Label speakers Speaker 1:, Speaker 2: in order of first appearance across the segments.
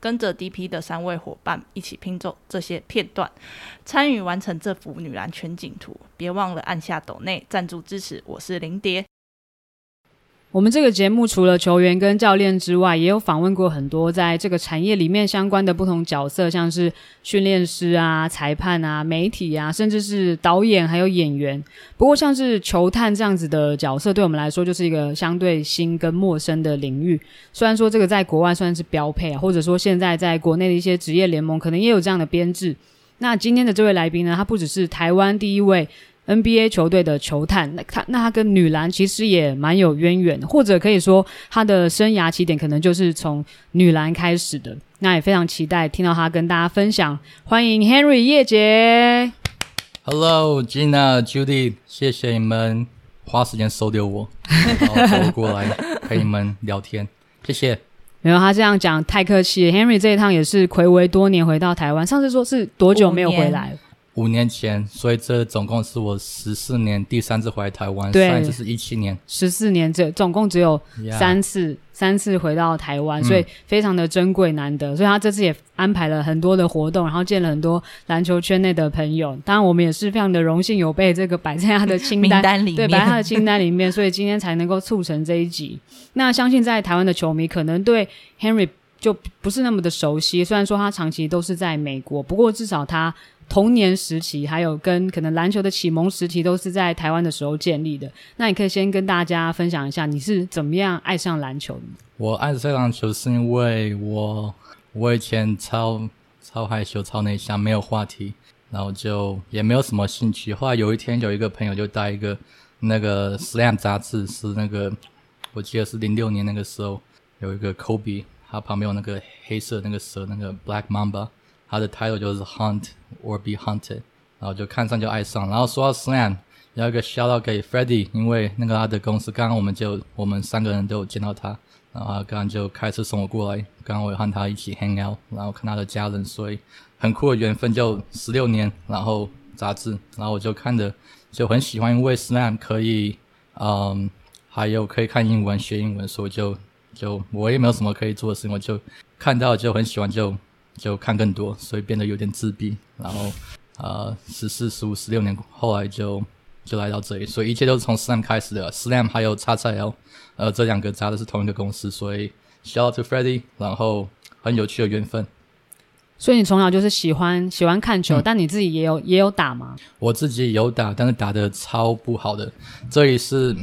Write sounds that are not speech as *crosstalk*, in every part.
Speaker 1: 跟着 DP 的三位伙伴一起拼凑这些片段，参与完成这幅女篮全景图。别忘了按下抖内赞助支持。我是林蝶。
Speaker 2: 我们这个节目除了球员跟教练之外，也有访问过很多在这个产业里面相关的不同角色，像是训练师啊、裁判啊、媒体啊，甚至是导演还有演员。不过，像是球探这样子的角色，对我们来说就是一个相对新跟陌生的领域。虽然说这个在国外算是标配啊，或者说现在在国内的一些职业联盟可能也有这样的编制。那今天的这位来宾呢，他不只是台湾第一位。NBA 球队的球探，那他那他跟女篮其实也蛮有渊源，或者可以说他的生涯起点可能就是从女篮开始的。那也非常期待听到他跟大家分享。欢迎 Henry 叶杰。
Speaker 3: Hello Gina Judy，谢谢你们花时间收留我，然后过来陪你们聊天，谢谢。
Speaker 2: 没有他这样讲太客气了。Henry 这一趟也是暌违多年回到台湾，上次说是多久没有回来？
Speaker 3: 五年前，所以这总共是我十四年第三次回来台湾，
Speaker 2: 对
Speaker 3: 上一次是一七年，
Speaker 2: 十四年，这总共只有三次三次回到台湾，所以非常的珍贵难得。所以他这次也安排了很多的活动，然后见了很多篮球圈内的朋友。当然，我们也是非常的荣幸有被这个摆在他的清单 *laughs*
Speaker 4: 里
Speaker 2: 对，摆在他的清单里面，*laughs* 所以今天才能够促成这一集。那相信在台湾的球迷可能对 Henry 就不是那么的熟悉，虽然说他长期都是在美国，不过至少他童年时期还有跟可能篮球的启蒙时期都是在台湾的时候建立的。那你可以先跟大家分享一下你是怎么样爱上篮球的？
Speaker 3: 我爱上篮球是因为我我以前超超害羞、超内向，没有话题，然后就也没有什么兴趣。后来有一天，有一个朋友就带一个那个 Slam 杂志，是那个我记得是零六年那个时候有一个 Kobe，他旁边有那个黑色那个蛇，那个 Black Mamba，他的 title 就是 Hunt or Be Hunted，然后就看上就爱上。然后说到 Slam，要一个 shout out 给 Freddie，因为那个他的公司，刚刚我们就我们三个人都有见到他。然后刚刚就开车送我过来，刚刚我有和他一起 hang out，然后看他的家人，所以很酷的缘分，就十六年，然后杂志，然后我就看着就很喜欢，因为 Slam 可以，嗯，还有可以看英文学英文，所以就就我也没有什么可以做的事情，我就看到就很喜欢就就看更多，所以变得有点自闭，然后呃十四、十五、十六年后来就就来到这里，所以一切都是从 Slam 开始的，Slam 还有 XXL。呃，这两个扎的是同一个公司，所以 shout out to Freddie，然后很有趣的缘分。
Speaker 2: 所以你从小就是喜欢喜欢看球，但你自己也有也有打吗？
Speaker 3: 我自己有打，但是打的超不好的。这里是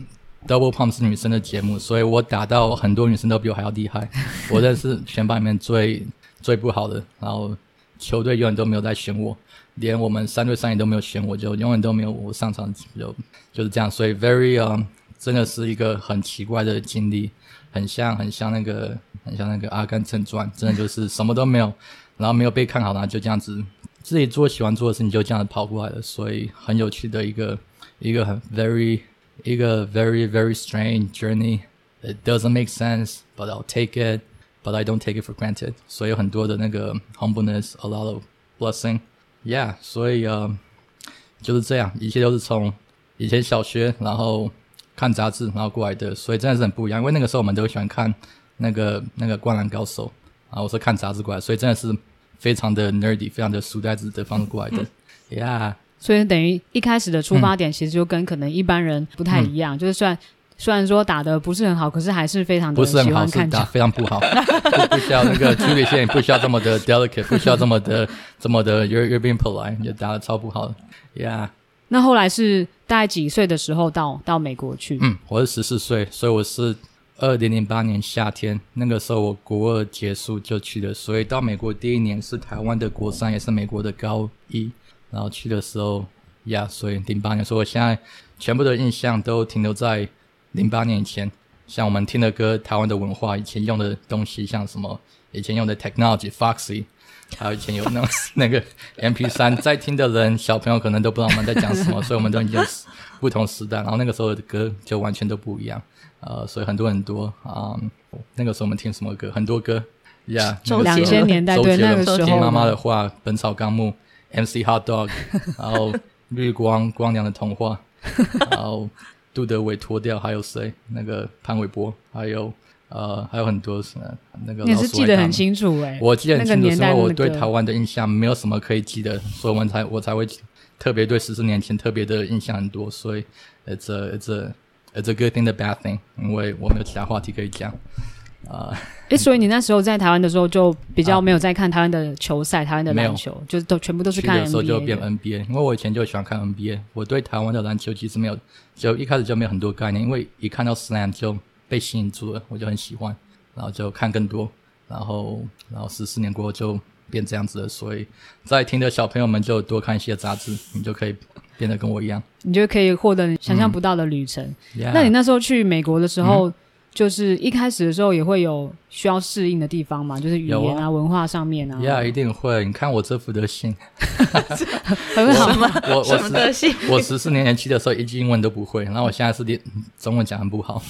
Speaker 3: Double Pump 是女生的节目，所以我打到很多女生都比我还要厉害。我认识全班里面最最不好的，然后球队永远都没有在选我，连我们三对三也都没有选我，就永远都没有我上场，就就是这样。所以 very 啊、真的是一个很奇怪的经历，很像很像那个很像那个《阿甘正传》，真的就是什么都没有，然后没有被看好，然后就这样子自己做喜欢做的事情，就这样子跑过来了。所以很有趣的一个一个很 very 一个 very very strange journey. It doesn't make sense, but I'll take it. But I don't take it for granted. 所以有很多的那个 humbleness, a lot of blessing. Yeah，所以呃就是这样，一切都是从以前小学，然后看杂志，然后过来的，所以真的是很不一样。因为那个时候我们都喜欢看那个那个《灌篮高手》，然后我是看杂志过来，所以真的是非常的 nerdy，非常的书呆子的方式过来的。Yeah，
Speaker 2: 所以等于一开始的出发点其实就跟可能一般人不太一样，就是虽然虽然说打的不是很好，可是还是非常的喜
Speaker 3: 不是很好，是打。非常不好，不不需要那个处理线，不需要这么的 delicate，不需要这么的 *laughs* 这么的 you're you're being polite，也打的超不好的。Yeah，
Speaker 2: 那后来是大概几岁的时候到到美国去？
Speaker 3: 嗯，我是十四岁，所以我是二零零八年夏天，那个时候我国二结束就去了，所以到美国第一年是台湾的国三，也是美国的高一，然后去的时候呀所以零八年，所以我现在全部的印象都停留在零八年以前，像我们听的歌、台湾的文化、以前用的东西，像什么以前用的 technology、Foxy。还有以前有那种 *laughs* 那个 MP 三，在听的人小朋友可能都不知道我们在讲什么，*laughs* 所以我们都已经不同时代，然后那个时候的歌就完全都不一样。呃，所以很多很多啊、那个时候我们听什么歌？很多歌，Yeah，
Speaker 1: 周
Speaker 2: 两千年代对
Speaker 3: 周杰伦
Speaker 2: 那个时候
Speaker 3: 听妈妈的话，《本草纲目》，MC Hot Dog，然后绿光光良的童话，然后杜德伟脱掉，还有谁？那个潘玮柏，还有呃还有很多什么那个
Speaker 2: 你也是记得很清楚哎、
Speaker 3: 我记得很清楚，因为我
Speaker 2: 那个
Speaker 3: 对台湾的印象没有什么可以记得，所以我们才我才会特别对十四年前特别的印象很多，所以 it's a it's a it's a good thing the bad thing，因为我没有其他话题可以讲啊、
Speaker 2: 哎、所以你那时候在台湾的时候就比较没有在看台湾的球赛、台湾的篮球，就是都全部都是看
Speaker 3: 去的时候就变。NBA，因为我以前就喜欢看 NBA，我对台湾的篮球其实没有，就一开始就没有很多概念，因为一看到 Slam 就被吸引住了，我就很喜欢，然后就看更多，然后然后十四年过后就变这样子了，所以在听的小朋友们就多看一些杂志，你就可以变得跟我一样。
Speaker 2: 你就可以获得你想象不到的旅程。
Speaker 3: Yeah
Speaker 2: 那你那时候去美国的时
Speaker 3: 嗯
Speaker 2: 候，就是一开始的时候也会有需要适应的地方嘛，就是语言啊、文化上面啊。
Speaker 3: Yeah，一定会。你看我这副德行，*laughs*
Speaker 2: 很好吗。
Speaker 3: 我我
Speaker 1: 什么德性？*laughs*
Speaker 3: 我十四年前去的时候一句英文都不会，然后我现在是连中文讲很不好，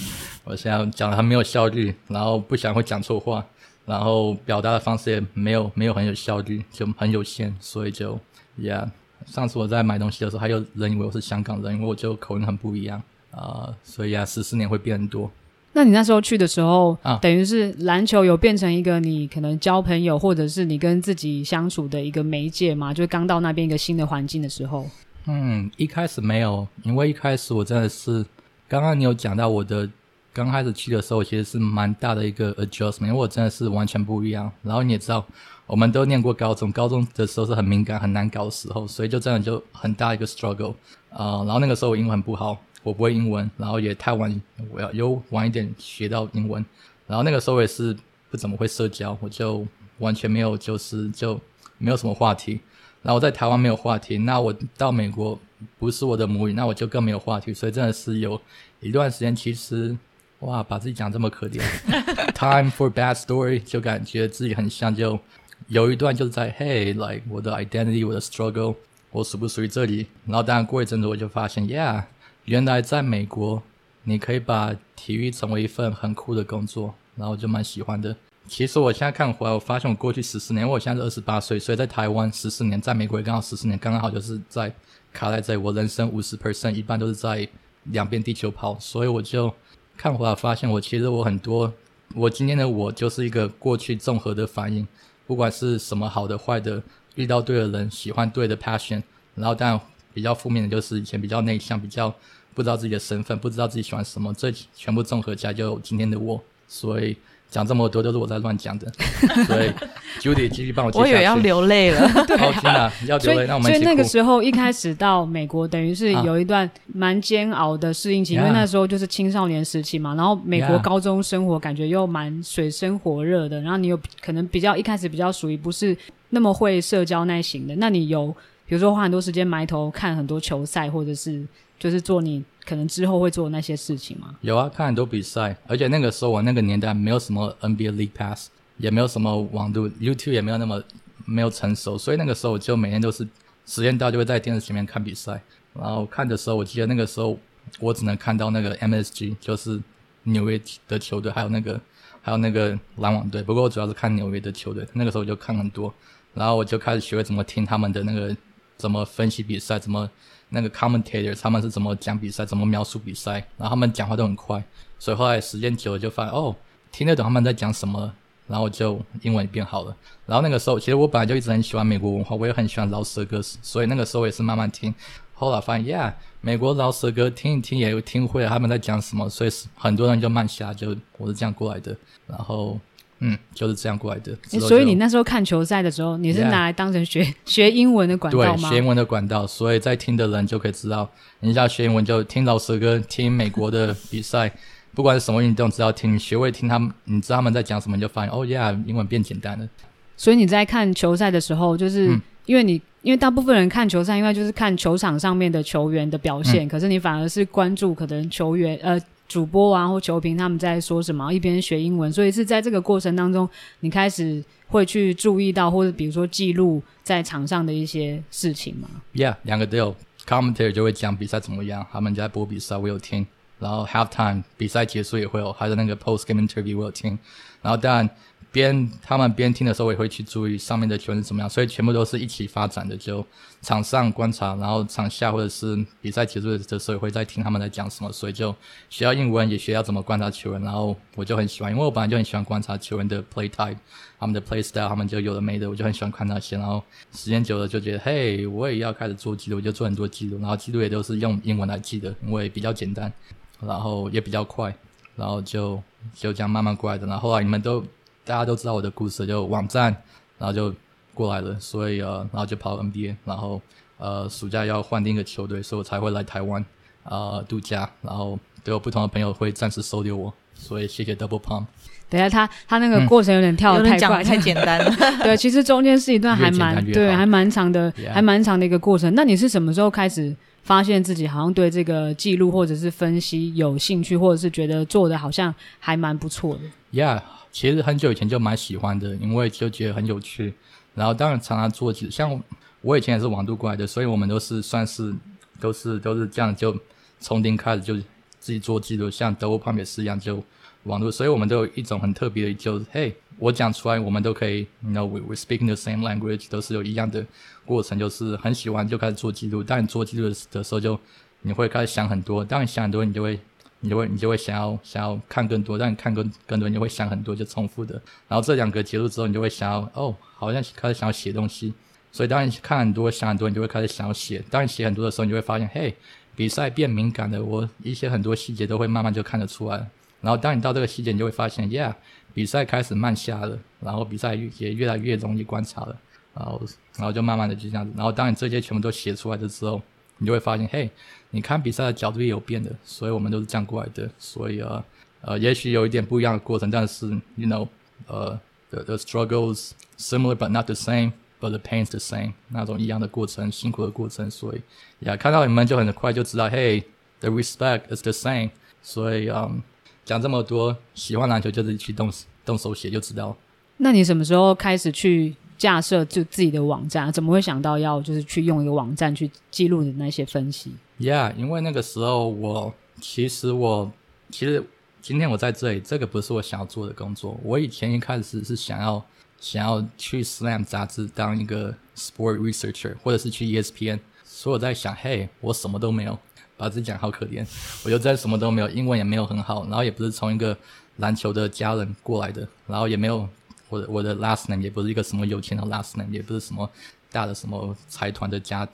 Speaker 3: 我现在讲的很没有效率，然后不想会讲错话，然后表达的方式也没有没有很有效率，就很有限，所以就 Yeah。上次我在买东西的时候，还有人以为我是香港人，因为我就口音很不一样啊、所以啊，十四年会变很多。
Speaker 2: 那你那时候去的时候，
Speaker 3: 啊
Speaker 2: 等于是篮球有变成一个你可能交朋友，或者是你跟自己相处的一个媒介嘛？就是刚到那边一个新的环境的时候，
Speaker 3: 嗯，一开始没有，因为一开始我真的是，刚刚你有讲到我的刚开始去的时候，其实是蛮大的一个 adjustment，因为我真的是完全不一样。然后你也知道，我们都念过高中，高中的时候是很敏感、很难搞的时候，所以就真的就很大一个 struggle。呃，然后那个时候我英文很不好，我不会英文，然后也太晚，我要又晚一点学到英文。然后那个时候我也是不怎么会社交，我就完全没有，就是就没有什么话题。然后我在台湾没有话题，那我到美国不是我的母语，那我就更没有话题，所以真的是有一段时间，其实哇，把自己讲这么可怜，*laughs* time for bad story，就感觉自己很像，就有一段就是在 hey，like 我的 identity，我的 struggle，我属不属于这里？然后当然过一阵子我就发现，yeah，原来在美国你可以把体育成为一份很酷的工作，然后就蛮喜欢的。其实我现在看回来，我发现我过去十四年，我现在是二十八岁，所以在台湾十四年，在美国也刚好十四年，刚刚好就是在卡在这。我人生五十 percent 一般都是在两边地球跑，所以我就看回来发现，我其实我很多，我今天的我就是一个过去综合的反应，不管是什么好的坏的，遇到对的人，喜欢对的 passion，然后但比较负面的就是以前比较内向，比较不知道自己的身份，不知道自己喜欢什么，这全部综合起来就今天的我，所以。讲这么多都是我在乱讲的，*laughs* 所以 Judy 继续帮我接下去。
Speaker 1: 我以为要流泪了。*laughs*
Speaker 3: 哦，天哪，要
Speaker 2: 所以
Speaker 3: 流泪，那我们
Speaker 2: 所以那个时候一开始到美国，等于是
Speaker 3: 啊
Speaker 2: 有一段蛮煎熬的适应期，因为那时候就是青少年时期嘛。然后美国高中生活感觉又蛮水深火热的，然后你有可能比较一开始比较属于不是那么会社交那型的，那你有比如说花很多时间埋头看很多球赛，或者是就是做你可能之后会做那些事情吗？
Speaker 3: 有啊，看很多比赛，而且那个时候我那个年代没有什么 NBA League Pass，也没有什么网络，YouTube 也没有那么没有成熟，所以那个时候我就每天都是时间到就会在电视前面看比赛。然后看的时候，我记得那个时候我只能看到那个 MSG，就是纽约的球队，还有那个还有那个篮网队。不过我主要是看纽约的球队，那个时候我就看很多，然后我就开始学会怎么听他们的那个怎么分析比赛，怎么那个 commentator 他们是怎么讲比赛，怎么描述比赛，然后他们讲话都很快，所以后来时间久了就发现哦，听得懂他们在讲什么，然后就英文变好了。然后那个时候，其实我本来就一直很喜欢美国文化，我也很喜欢饶舌歌，所以那个时候也是慢慢听。后来发现，Yeah，美国饶舌歌听一听也有听会了他们在讲什么，所以很多人就慢下来，就我是这样过来的。然后，嗯，就是这样过来的。
Speaker 2: 所以你那时候看球赛的时候，你是拿来当成学 *laughs* 学英文的管道吗？
Speaker 3: 对学英文的管道，所以在听的人就可以知道，人家学英文就听老师歌，听美国的比赛，不管是什么运动，只要听，学会听他们，你知道他们在讲什么，你就发现哦呀，英文变简单了。
Speaker 2: 所以你在看球赛的时候，就是
Speaker 3: 嗯
Speaker 2: 因为你，因为大部分人看球赛，因为就是看球场上面的球员的表现，
Speaker 3: 嗯
Speaker 2: 可是你反而是关注可能球员呃主播啊或球评他们在说什么，一边学英文，所以是在这个过程当中，你开始会去注意到或者比如说记录在场上的一些事情嘛。
Speaker 3: Yeah，两个都有。commentary 就会讲比赛怎么样，他们在播比赛，我有听。然后 halftime 比赛结束也会有，还有那个 post game interview 我有听。然后当然边他们边听的时候，我也会去注意上面的球员是怎么样，所以全部都是一起发展的。就场上观察，然后场下或者是比赛结束的时候，也会在听他们在讲什么。所以就学到英文，也学要怎么观察球员。然后我就很喜欢，因为我本来就很喜欢观察球员的 play type，他们的 play style，他们就有的没的，我就很喜欢看那些。然后时间久了就觉得，嘿，我也要开始做记录，我就做很多记录。然后记录也都是用英文来记的，因为比较简单，然后也比较快，然后就就这样慢慢过来的。然后后来你们都。大家都知道我的故事，就网站，然后就过来了，所以呃，然后就跑 NBA，然后呃，暑假要换另一个球队，所以我才会来台湾啊度假，然后都有不同的朋友会暂时收留我，所以谢谢 Double Pump。
Speaker 2: 等下他他那个过程有点跳太快，
Speaker 1: 太简单了。*laughs*
Speaker 2: 对，其实中间是一段还蛮对，还蛮长的，还蛮长的一个过程。那你是什么时候开始发现自己好像对这个记录或者是分析有兴趣，或者是觉得做的好像还蛮不错的
Speaker 3: ？Yeah。其实很久以前就蛮喜欢的，因为就觉得很有趣。然后当然常常做记，像我以前也是网度过来的，所以我们都是算是都是都是这样，就从零开始就自己做记录。像德国胖也是一样，就网络，所以我们都有一种很特别的，就是嘿，我讲出来，我们都可以，you know we we speaking the same language，都是有一样的过程，就是很喜欢就开始做记录。但你做记录的时候，就你会开始想很多，当你想很多，你就会。你就会你就会想要想要看更多，但你看更更多，你就会想很多，就重复的。然后这两个结束之后，你就会想要哦，好像开始想要写东西。所以当你看很多想很多，你就会开始想要写。当你写很多的时候，你就会发现，嘿，比赛变敏感的，我一些很多细节都会慢慢就看得出来。然后当你到这个细节，你就会发现，Yeah，比赛开始慢下了，然后比赛也越来越容易观察了。然后然后就慢慢的就这样子。然后当你这些全部都写出来的时候，你就会发现，嘿。你看比赛的角度也有变的，所以我们都是这样过来的。所以啊呃，也许有一点不一样的过程，但是 you know 呃 the the struggles similar but not the same，but the pains the same 那种一样的过程，辛苦的过程。所以呀，看到你们就很快就知道嘿，the respect is the same。所以嗯，讲这么多，喜欢篮球就是去动动手写就知道。
Speaker 2: 那你什么时候开始去？架设就自己的网站，怎么会想到要就是去用一个网站去记录的那些分析
Speaker 3: ？Yeah，因为那个时候我其实我其实今天我在这里，这个不是我想要做的工作。我以前一开始是想要想要去 Slam 杂志当一个 Sport Researcher，或者是去 ESPN。所以我在想，嘿，我什么都没有，把自己讲好可怜。我就在什么都没有，英文也没有很好，然后也不是从一个篮球的家人过来的，然后也没有。我的我的 last name 也不是一个什么有钱的 last name，也不是什么大的什么财团的家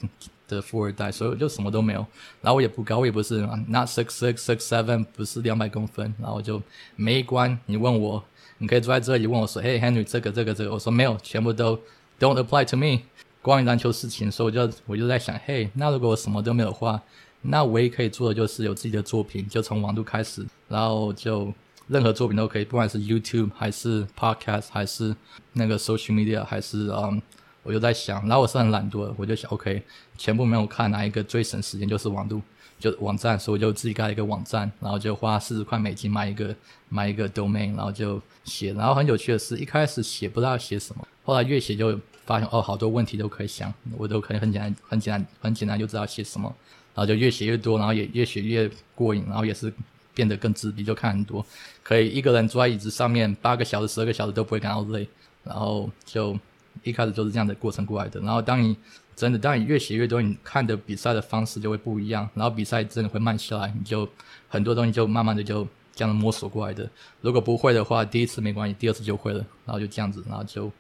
Speaker 3: 的富二代，所以我就什么都没有。然后我也不高，我也不是 not six six six seven，不是两百公分。然后就每一关你问我，你可以坐在这里问我说，嘿，Henry，这个这个这个，我说没有，全部都 don't apply to me。关于篮球事情，所以我就我就在想，嘿，那如果我什么都没有的话，那唯一可以做的就是有自己的作品，就从网度开始，然后就。任何作品都可以，不管是 YouTube 还是 Podcast 还是那个 Social Media 还是嗯，我就在想，然后我是很懒惰的，我就想 OK，全部没有看哪一个最省时间就是网度，就网站，所以我就自己盖一个网站，然后就花四十块美金买一个买一个 domain，然后就写，然后很有趣的是，一开始写不知道写什么，后来越写就发现哦，好多问题都可以想，我都可以很简单很简单很简单就知道写什么，然后就越写越多，然后也越写越过瘾，然后也是。变得更自闭，就看很多，可以一个人坐在椅子上面八个小时、十二个小时都不会感到累，然后就一开始就是这样的过程过来的。然后当你真的，当你越写越多，你看的比赛的方式就会不一样，然后比赛真的会慢下来，你就很多东西就慢慢的就这样摸索过来的。如果不会的话，第一次没关系，第二次就会了，然后就这样子，然后就。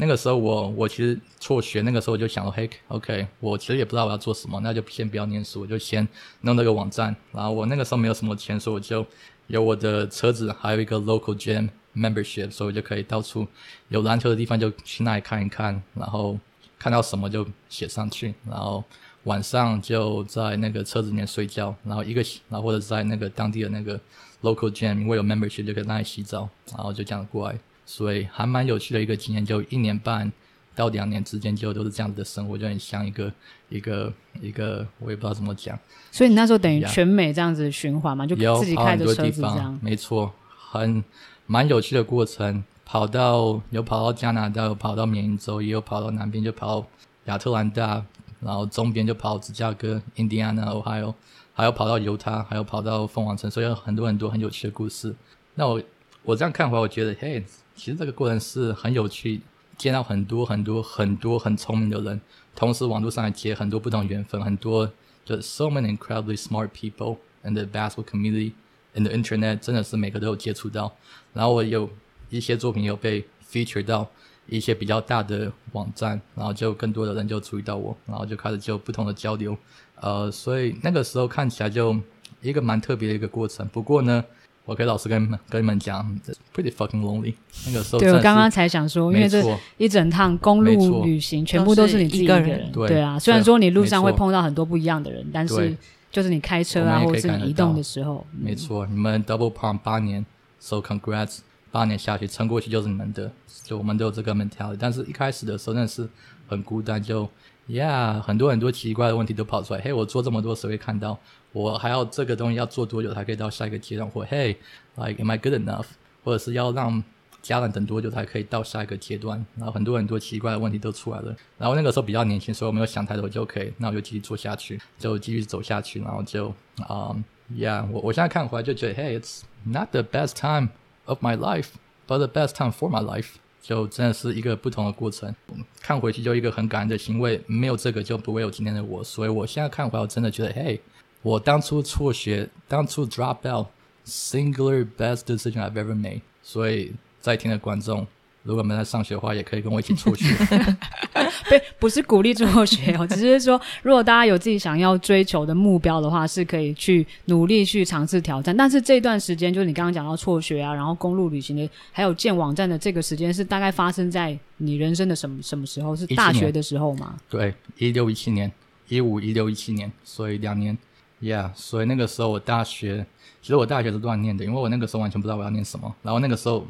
Speaker 3: 那个时候我我其实辍学，那个时候我就想说，嘿，OK，我其实也不知道我要做什么，那就先不要念书，我就先弄那个网站。然后我那个时候没有什么钱，所以我就有我的车子，还有一个 local gym membership，所以我就可以到处有篮球的地方就去那里看一看，然后看到什么就写上去，然后晚上就在那个车子里面睡觉，然后一个然后或者在那个当地的那个 local gym，因为有 membership 就可以那里洗澡，然后就这样过来。所以还蛮有趣的一个经验，就一年半到两年之间，就都是这样子的生活，就很像一个一个一个，我也不知道怎么讲。
Speaker 2: 所以你那时候等于全美这样子循环嘛，就自己开着车子
Speaker 3: 这
Speaker 2: 样。
Speaker 3: 没错，很蛮有趣的过程。跑到有跑到加拿大，有跑到缅因州，也有跑到南边，就跑到亚特兰大，然后中边就跑芝加哥、印第安纳、Ohio，还有跑到犹他，还有跑到凤凰城，所以有很多很多很有趣的故事。那我我这样看回来，我觉得，嘿，其实这个过程是很有趣，见到很多很多很多很聪明的人，同时网络上也结很多不同缘分，很多就 so many incredibly smart people in the vast community and the internet，真的是每个都有接触到。然后我有一些作品有被 feature 到一些比较大的网站，然后就更多的人就注意到我，然后就开始就不同的交流。呃，所以那个时候看起来就一个蛮特别的一个过程。不过呢，我可以老师跟跟你们讲，pretty fucking lonely。那个时候，
Speaker 2: 对我刚刚才想说，因为这一整趟公路旅行全部都是你自己一个人，对啊。虽然说你路上会碰到很多不一样的人，但是就是你开车啊，或者是你移动的时候，
Speaker 3: 没错。你们 double pump 八年，so congrats，八年下去撑过去就是你们的，就我们都有这个 mentality。但是一开始的时候，真的是很孤单，就。Yeah，很多很多奇怪的问题都跑出来。嘿，我做这么多，谁会看到？我还要这个东西要做多久才可以到下一个阶段？或嘿，like am I good enough？或者是要让家人等多久才可以到下一个阶段？然后很多很多奇怪的问题都出来了。然后那个时候比较年轻，所以我没有想太多，就可以，那我就继续做下去，就继续走下去。然后就啊，Yeah，我我现在看回来就觉得，Hey，it's not the best time of my life，but the best time for my life。就真的是一个不同的过程，看回去就一个很感恩的行为，没有这个就不会有今天的我。所以我现在看回来，我真的觉得，嘿，我当初辍学，当初 drop out，singular best decision I've ever made。所以在听的观众。如果没在上学的话，也可以跟我一起出去。*laughs*
Speaker 2: 不，不是鼓励辍学哦，*laughs* 只是说，如果大家有自己想要追求的目标的话，是可以去努力去尝试挑战。但是这段时间，就是你刚刚讲到辍学啊，然后公路旅行的，还有建网站的这个时间，是大概发生在你人生的什么什么时候？是大学的时候吗？
Speaker 3: 对，一六一七年，一五一六一七年，所以两年。Yeah，所以那个时候我大学，其实我大学是乱念的，因为我那个时候完全不知道我要念什么。然后那个时候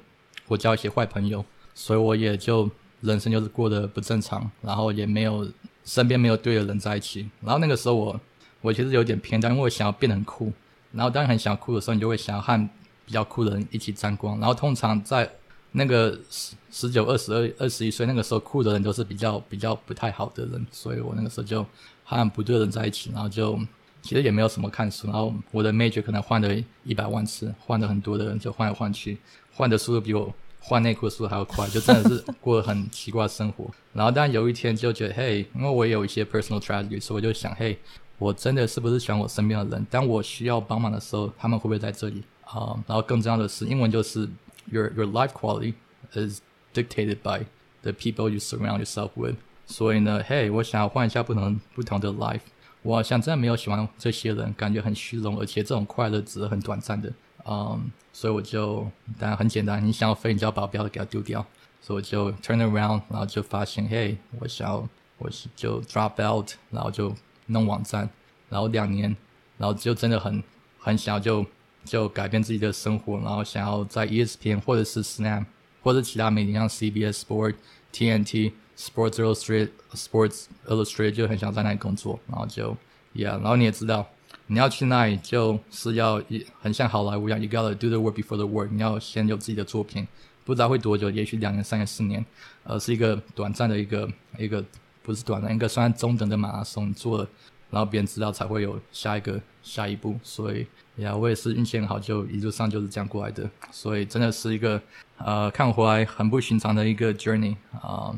Speaker 3: 我交一些坏朋友。所以我也就人生就是过得不正常，然后也没有身边没有对的人在一起。然后那个时候我我其实有点偏端，因为我想要变得很酷。然后当你很想酷的时候，你就会想要和比较酷的人一起沾光。然后通常在那个十十九、二十二、二十一岁那个时候，酷的人都是比较比较不太好的人。所以我那个时候就和不对的人在一起，然后就其实也没有什么看书。然后我的 major 可能换了一百万次，换了很多的人，就换来换去，换的速度比我。换内裤的速度还要快，就真的是过得很奇怪的生活。*laughs* 然后，但有一天就觉得，嘿，因为我也有一些 personal tragedy，所以我就想，嘿，我真的是不是喜欢我身边的人？当我需要帮忙的时候，他们会不会在这里啊？然后更重要的是，英文就是 your your life quality is dictated by the people you surround yourself with。所以呢，嘿，我想要换一下不同不同的 life。我好像真的没有喜欢这些人，感觉很虚荣，而且这种快乐只是很短暂的。嗯，所以我就当然很简单，你想要飞，你就要把标给它丢掉。所以我就 turn around，然后就发现，嘿，我想要，我是就 drop out，然后就弄网站，然后两年，然后就真的很很想要就就改变自己的生活，然后想要在 ESPN 或者是 Snap 或者其他媒体像 CBS Sport、TNT、Sports Illustrated、Sports Illustrated 就很想在那里工作，然后就 yeah，然后你也知道。你要去那里，就是要一很像好莱坞一样，You gotta do the work before the work。你要先有自己的作品，不知道会多久，也许两年、三年、四年，呃，是一个短暂的一个一个，不是短暂，一个算中等的马拉松。做了，然后别人知道才会有下一个下一步。所以呀，我也是运气很好，就一路上就是这样过来的。所以真的是一个呃，看回来很不寻常的一个 journey 啊。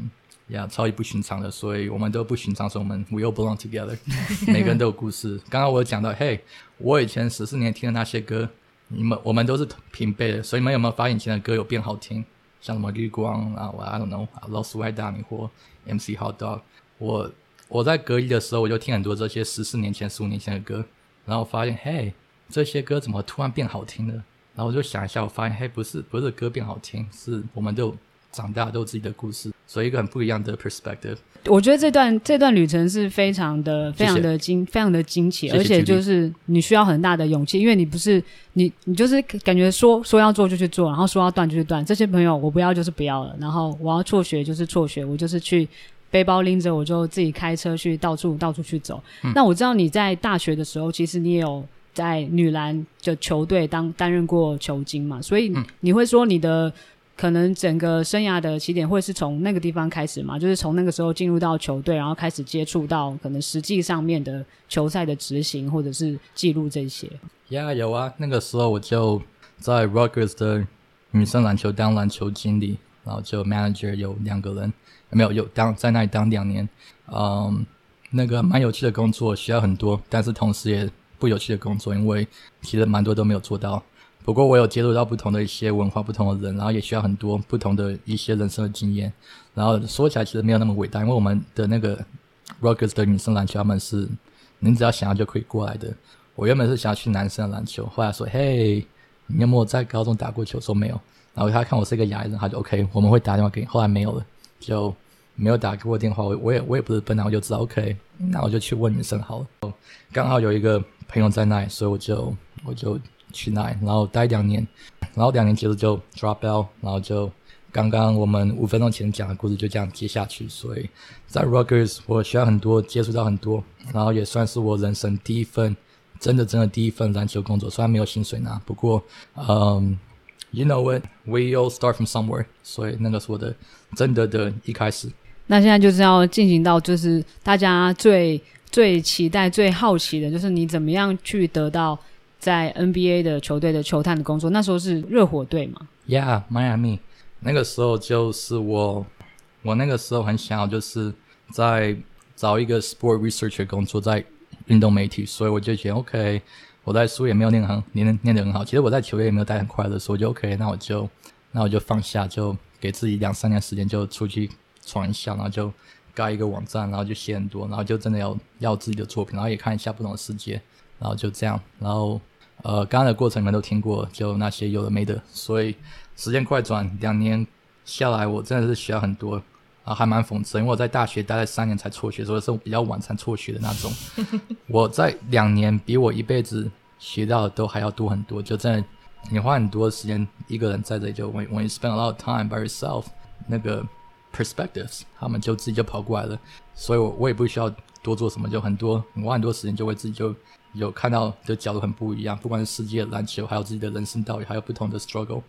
Speaker 3: 呀，超级不寻常的，所以我们都不寻常，所以我们 we all belong together。*laughs* 每个人都有故事。*laughs* 刚刚我讲到，嘿，我以前十四年听的那些歌，你们我们都是平辈的，所以你们有没有发现以前的歌有变好听？像什么绿光啊，我 I don't know，老鼠爱大米或 MC Hot Dog。我我在隔离的时候，我就听很多这些十四年前、十五年前的歌，然后发现，嘿，这些歌怎么突然变好听了？然后我就想一下，我发现，嘿，不是不是歌变好听，是我们都。长大都有自己的故事，所以一个很不一样的 perspective。
Speaker 2: 我觉得这段这段旅程是非常的、非常的惊、非常的惊奇，而且就是你需要很大的勇气，因为你不是你，你就是感觉说说要做就去做，然后说要断就去断。这些朋友我不要就是不要了，然后我要辍学就是辍学，我就是去背包拎着我就自己开车去到处到处去走。那我知道你在大学的时候，其实你也有在女篮的球队当担任过球经嘛，所以你会说你的。可能整个生涯的起点会是从那个地方开始嘛？就是从那个时候进入到球队，然后开始接触到可能实际上面的球赛的执行或者是记录这些。
Speaker 3: 呀，有啊，那个时候我就在 r o c k e r s 的女生篮球当篮球经理，然后就 manager 有两个人，没有有当在那里当两年，嗯，那个蛮有趣的工作，需要很多，但是同时也不有趣的工作，因为其实蛮多都没有做到。不过我有接触到不同的一些文化、不同的人，然后也需要很多不同的一些人生的经验。然后说起来其实没有那么伟大，因为我们的那个 Rutgers 的女生篮球，他们是你只要想要就可以过来的。我原本是想要去男生的篮球，后来说：“嘿，你有没有在高中打过球？”说没有。然后他看我是一个亚裔人，他就 OK，我们会打电话给你。后来没有了，就没有打给我电话。我我也我也不是笨蛋，我就知道 OK，那我就去问女生好了。刚好有一个朋友在那里，所以我就我就。去那，然后待两年，然后两年结束就 drop out，然后就刚刚我们五分钟前讲的故事就这样接下去。所以在 Rutgers 我学很多，接触到很多，然后也算是我人生第一份真的真的第一份篮球工作。虽然没有薪水拿，不过嗯，you know what，we all start from somewhere。所以那个是我的真的的一开始。
Speaker 2: 那现在就是要进行到就是大家最最期待、最好奇的，就是你怎么样去得到。在 NBA 的球队的球探的工作，那时候是热火队嘛
Speaker 3: ？Yeah，Miami。那个时候就是我，我那个时候很想要就是在找一个 sport researcher 工作，在运动媒体，所以我就觉得 OK。我在书也没有念很念念得很好，其实我在球队也没有待很快乐，所以我就 OK。那我就那我就放下，就给自己两三年时间，就出去闯一下，然后就盖一个网站，然后就写很多，然后就真的要要自己的作品，然后也看一下不同的世界，然后就这样，然后。呃，刚刚的过程你们都听过，就那些有的没的，所以时间快转，两年下来，我真的是学了很多，啊，还蛮讽刺，因为我在大学待了三年才辍学，所以是比较晚才辍学的那种。*laughs* 我在两年比我一辈子学到的都还要多很多，就真的，你花很多时间一个人在这里，就 when when you spend a lot of time by yourself，那个 perspectives，他们就自己就跑过来了，所以我我也不需要多做什么，就很多，我花很多时间就会自己就。有看到的角度很不一样，不管是世界篮球，还有自己的人生道理，还有不同的 struggle。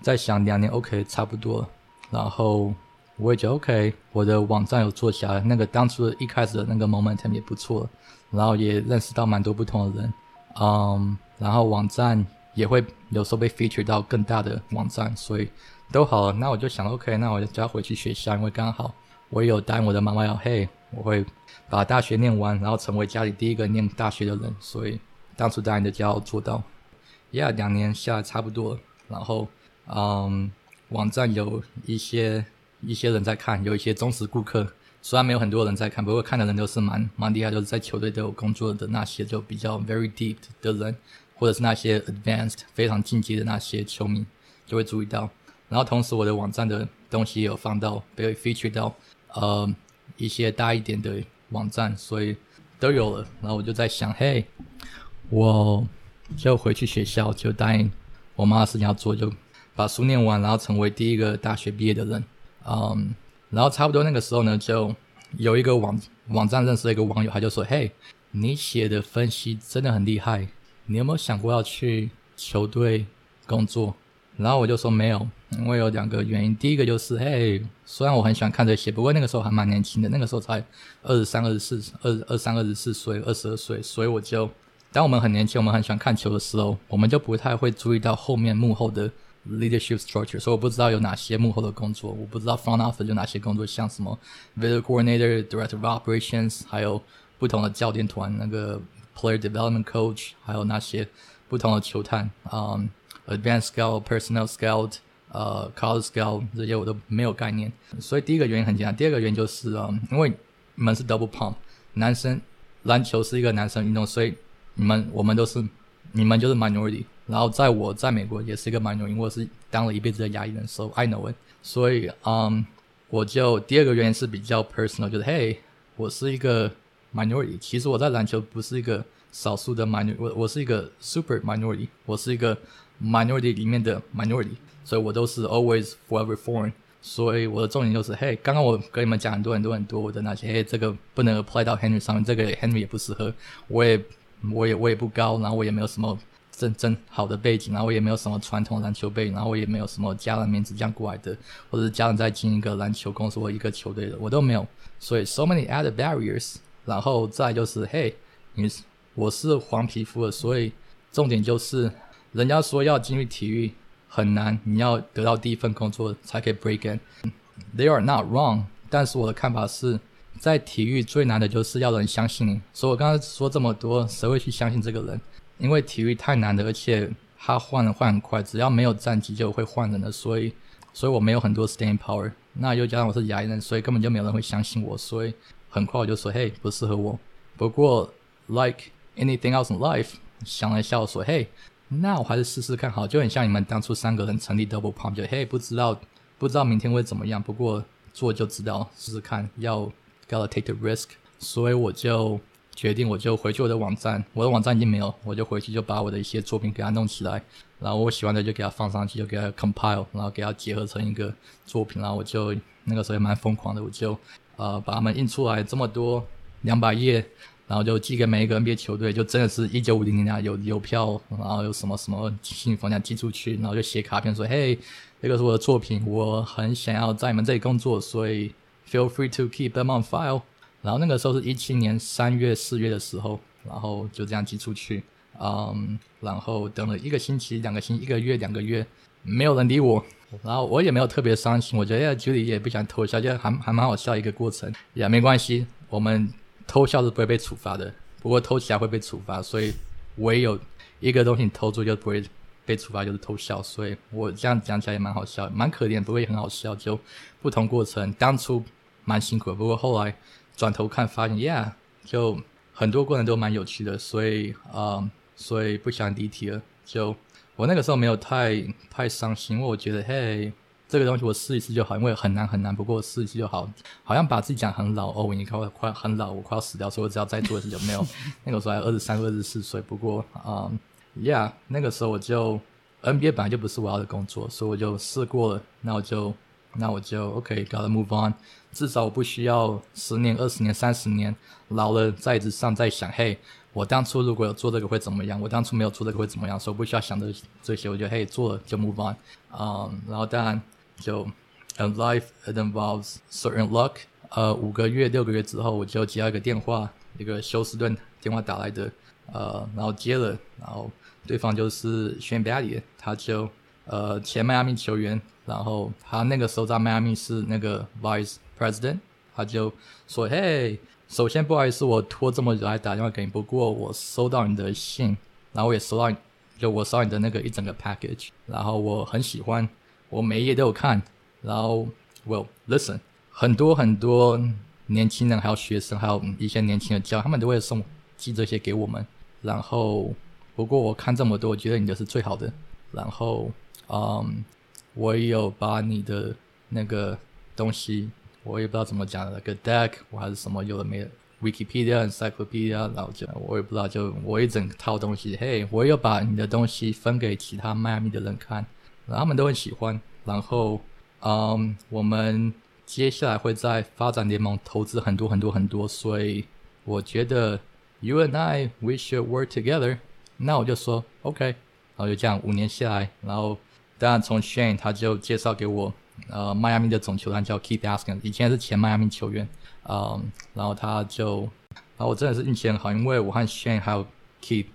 Speaker 3: 在想两年 OK 差不多，然后我也觉得 OK，我的网站有做起来，那个当初一开始的那个 momentum 也不错，然后也认识到蛮多不同的人，嗯，然后网站也会有时候被 feature 到更大的网站，所以都好了。那我就想 OK，那我就要回去学校，因为刚好我也有答应我的妈妈要嘿，我会。把大学念完，然后成为家里第一个念大学的人，所以当初答应的就要做到。Yeah，两年下来差不多，然后嗯，网站有一些一些人在看，有一些忠实顾客，虽然没有很多人在看，不过看的人都是蛮蛮厉害，就是在球队都有工作的那些就比较 very deep 的人，或者是那些 advanced 非常进阶的那些球迷就会注意到。然后同时我的网站的东西也有放到被 feature 到呃一些大一点的。网站，所以都有了。然后我就在想，嘿，我就回去学校，就答应我妈的事情要做，就把书念完，然后成为第一个大学毕业的人。嗯，然后差不多那个时候呢，就有一个网网站认识了一个网友，他就说，嘿，你写的分析真的很厉害，你有没有想过要去球队工作？然后我就说没有。因为有两个原因，第一个就是，嘿，虽然我很喜欢看这些，不过那个时候还蛮年轻的，那个时候才二十三、二十四、二二三、二十四岁、二十二岁，所以我就，当我们很年轻，我们很喜欢看球的时候，我们就不太会注意到后面幕后的 leadership structure，所以我不知道有哪些幕后的工作，我不知道 front office 有哪些工作，像什么 video coordinator、director of operations，还有不同的教练团，那个 player development coach，还有那些不同的球探，嗯，advanced scout、personnel scout。呃，college scale 这些我都没有概念，所以第一个原因很简单，第二个原因就是啊，因为你们是 double pump，男生篮球是一个男生运动，所以你们我们都是你们就是 minority，然后在我在美国也是一个 minority，我是当了一辈子的牙医人，so I know it，所以嗯，我就第二个原因是比较 personal，就是 Hey，，我是一个 minority，其实我在篮球不是一个少数的 minority，我我是一个 super minority，我是一个 minority 里面的 minority。所以我都是 always forever foreign。所以我的重点就是，嘿，刚刚我跟你们讲很多很多很多我的那些，嘿，这个不能 apply 到 Henry 上面，这个 Henry 也不适合，我也我也我也不高，然后我也没有什么真真好的背景，然后我也没有什么传统篮球背景，然后我也没有什么家人名字这样过来的，或者是家人在经营一个篮球公司或一个球队的，我都没有。所以 so many other barriers，然后再就是嘿，你我是黄皮肤的，所以重点就是人家说要进入体育很难，你要得到第一份工作才可以 break in。They are not wrong，但是我的看法是在体育最难的就是要人相信你。所以我刚才说这么多，谁会去相信这个人？因为体育太难了，而且他换人换很快，只要没有战绩就会换人了，所以，所以我没有很多 staying power。那又加上我是牙医人，所以根本就没有人会相信我，所以很快我就说，嘿，不适合我。不过，like anything else in life，想了一下，我说，嘿，那我还是试试看好，就很像你们当初三个人成立 Double Pump，就嘿，不知道不知道明天会怎么样，不过做就知道，试试看，要 gotta take the risk，所以我就。决定我就回去我的网站，我的网站已经没有，我就回去就把我的一些作品给它弄起来，然后我喜欢的就给它放上去，就给它 compile，然后给它结合成一个作品，然后我就那个时候也蛮疯狂的，我就呃把它们印出来这么多两百页，然后就寄给每一个 NBA 球队，就真的是一九五零年啊有邮票，然后有什么什么信封这样寄出去，然后就写卡片说，嘿，这个是我的作品，我很想要在你们这里工作，所以 feel free to keep them on file。然后那个时候是一七年三月四月的时候，然后就这样寄出去，嗯，然后等了一个星期、两个星、一个月、两个月，没有人理我，然后我也没有特别伤心，我觉得 Judy 也不想偷笑，就还还蛮好笑一个过程，也没关系，我们偷笑是不会被处罚的，不过偷起来会被处罚，所以唯有一个东西偷住就不会被处罚，就是偷笑，所以我这样讲起来也蛮好笑，蛮可怜，不过也很好笑，就不同过程，当初蛮辛苦，不过后来。转头看，发现，Yeah，就很多过程都蛮有趣的，所以，嗯，所以不想离题了。就我那个时候没有太太伤心，因为我觉得，嘿，这个东西我试一次就好，因为很难很难，不过试一次就好。好像把自己讲很老哦，你快快很老，我快要死掉，所以我只要再做一次就没有。那个时候还二十三、二十四岁，不过，嗯，Yeah，那个时候我就 NBA 本来就不是我要的工作，所以我就试过了，那我就。那我就 OK，gotta move on。至少我不需要十年、二十年、三十年，老了在椅子上在想，嘿，我当初如果有做这个会怎么样？我当初没有做这个会怎么样？所以不需要想着这些，我觉得嘿，做了就 move on。嗯，然后当然就 in life it involves certain luck。呃，五个月、六个月之后，我就接到一个电话，一个休斯顿电话打来的，呃，然后接了，然后对方就是 Shane b a t t y 他就呃前迈阿密球员。然后他那个时候在迈阿密是那个 vice president，他就说：“嘿，首先不好意思，我拖这么久来打电话给你，不过我收到你的信，然后我也收到，就我收到你的那个一整个 package，然后我很喜欢，我每页都有看。然后，well listen，很多很多年轻人还有学生，还有一些年轻的教，他们都会送寄这些给我们。然后，不过我看这么多，我觉得你的是最好的。然后，嗯。”我也有把你的那个东西，我也不知道怎么讲的，个 deck 我还是什么有的没的，Wikipedia、Encyclopedia，然后就我也不知道，就我一整套东西，嘿，我有把你的东西分给其他迈阿密的人看，他们都很喜欢。然后，嗯，我们接下来会在发展联盟投资很多很多很多，所以我觉得 You and I we should work together。那我就说 OK，然后就这样五年下来，然后。当然，从 Shane 他就介绍给我，呃，迈阿密的总球员叫 Keith Askin，以前是前迈阿密球员，嗯，然后他就，然后我真的是运气很好，因为我和 Shane 还有 Keith，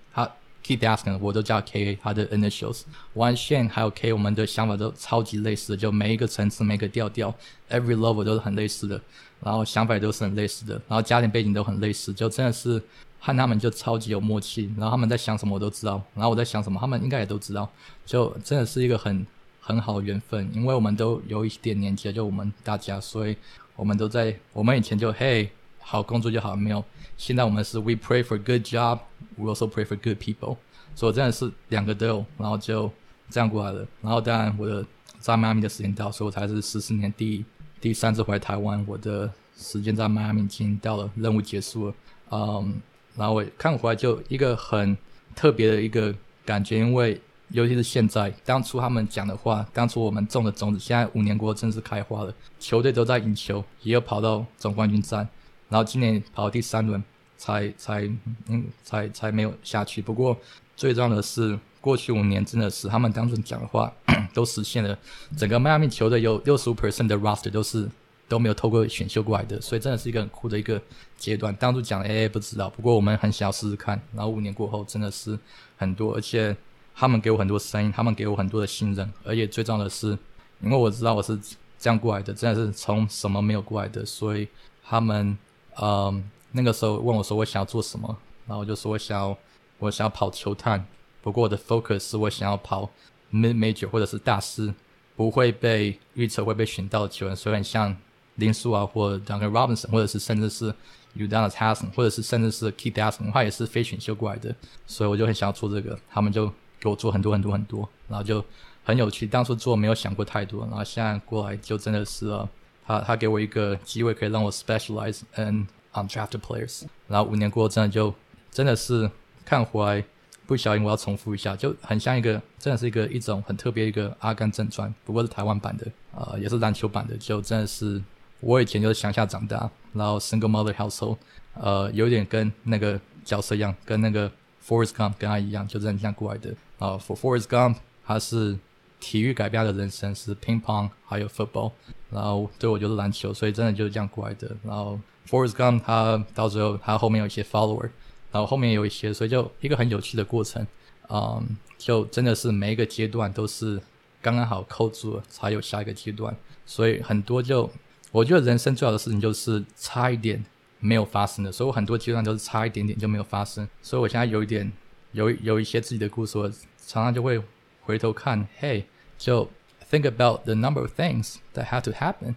Speaker 3: Keith Askin 我都叫 K，他的 initials，我和 Shane 还有 K，我们的想法都超级类似的，就每一个层次、每个调调，every level 都是很类似的，然后想法也都是很类似的，然后家庭背景都很类似，就真的是。和他们就超级有默契，然后他们在想什么我都知道，然后我在想什么他们应该也都知道，就真的是一个很很好的缘分，因为我们都有一点年纪了，就我们大家，所以我们都在我们以前就嘿好工作就好，没有，现在我们是 we pray for good job，we also pray for good people，所以真的是两个都有，然后就这样过来了，然后当然我的在迈阿密的时间到，所以我才是十四年第第三次回台湾，我的时间在迈阿密已经到了，任务结束了，嗯。然后我看回来就一个很特别的一个感觉，因为尤其是现在，当初他们讲的话，当初我们种的种子，现在五年过后正式开花了，球队都在赢球，也有跑到总冠军战，然后今年跑第三轮，才才嗯才才没有下去。不过最重要的是过去五年真的是他们当初讲的话 *coughs* 都实现了，整个迈阿密球队有六十五 percent 的 roster 都是都没有透过选秀过来的，所以真的是一个很酷的一个阶段。当初讲哎不知道，不过我们很想要试试看。然后五年过后真的是很多，而且他们给我很多声音，他们给我很多的信任，而且最重要的是，因为我知道我是这样过来的，真的是从什么没有过来的，所以他们嗯那个时候问我说我想要做什么，然后我就说我想要我想要跑球探。不过我的 focus 是我想要跑 mid major 或者是大师，不会被预测会被选到的球员，所以很像林书啊，或 Duncan Robinson，或者是甚至是 Udonis Haslem，或者是甚至是 k e i t h a s o n 他也是非选秀过来的，所以我就很想要做这个，他们就给我做很多很多很多，然后就很有趣。当初做没有想过太多，然后现在过来就真的是，他他给我一个机会可以让我 specialize in undrafted players，然后五年过后真的就真的是看回来。不小心，我要重复一下，就很像一个，真的是一个一种很特别一个《阿甘正传》，不过是台湾版的，呃，也是篮球版的，就真的是我以前就是乡下长大，然后 single mother household，呃，有点跟那个角色一样，跟那个 Forrest Gump 跟他一样，就这样过来的。啊，For Forrest Gump，他是体育改变的人生，是乒乓还有 football，然后对我就是篮球，所以真的就是这样过来的。然后 Forrest Gump 他到最后他后面有一些 follower。然后后面有一些，所以就一个很有趣的过程，嗯，就真的是每一个阶段都是刚刚好扣住了，才有下一个阶段。所以很多就我觉得人生最好的事情就是差一点没有发生的，所以我很多阶段都是差一点点就没有发生。所以我现在有一点有有一些自己的故事，我常常就会回头看，嘿，就 think about the number of things that had to happen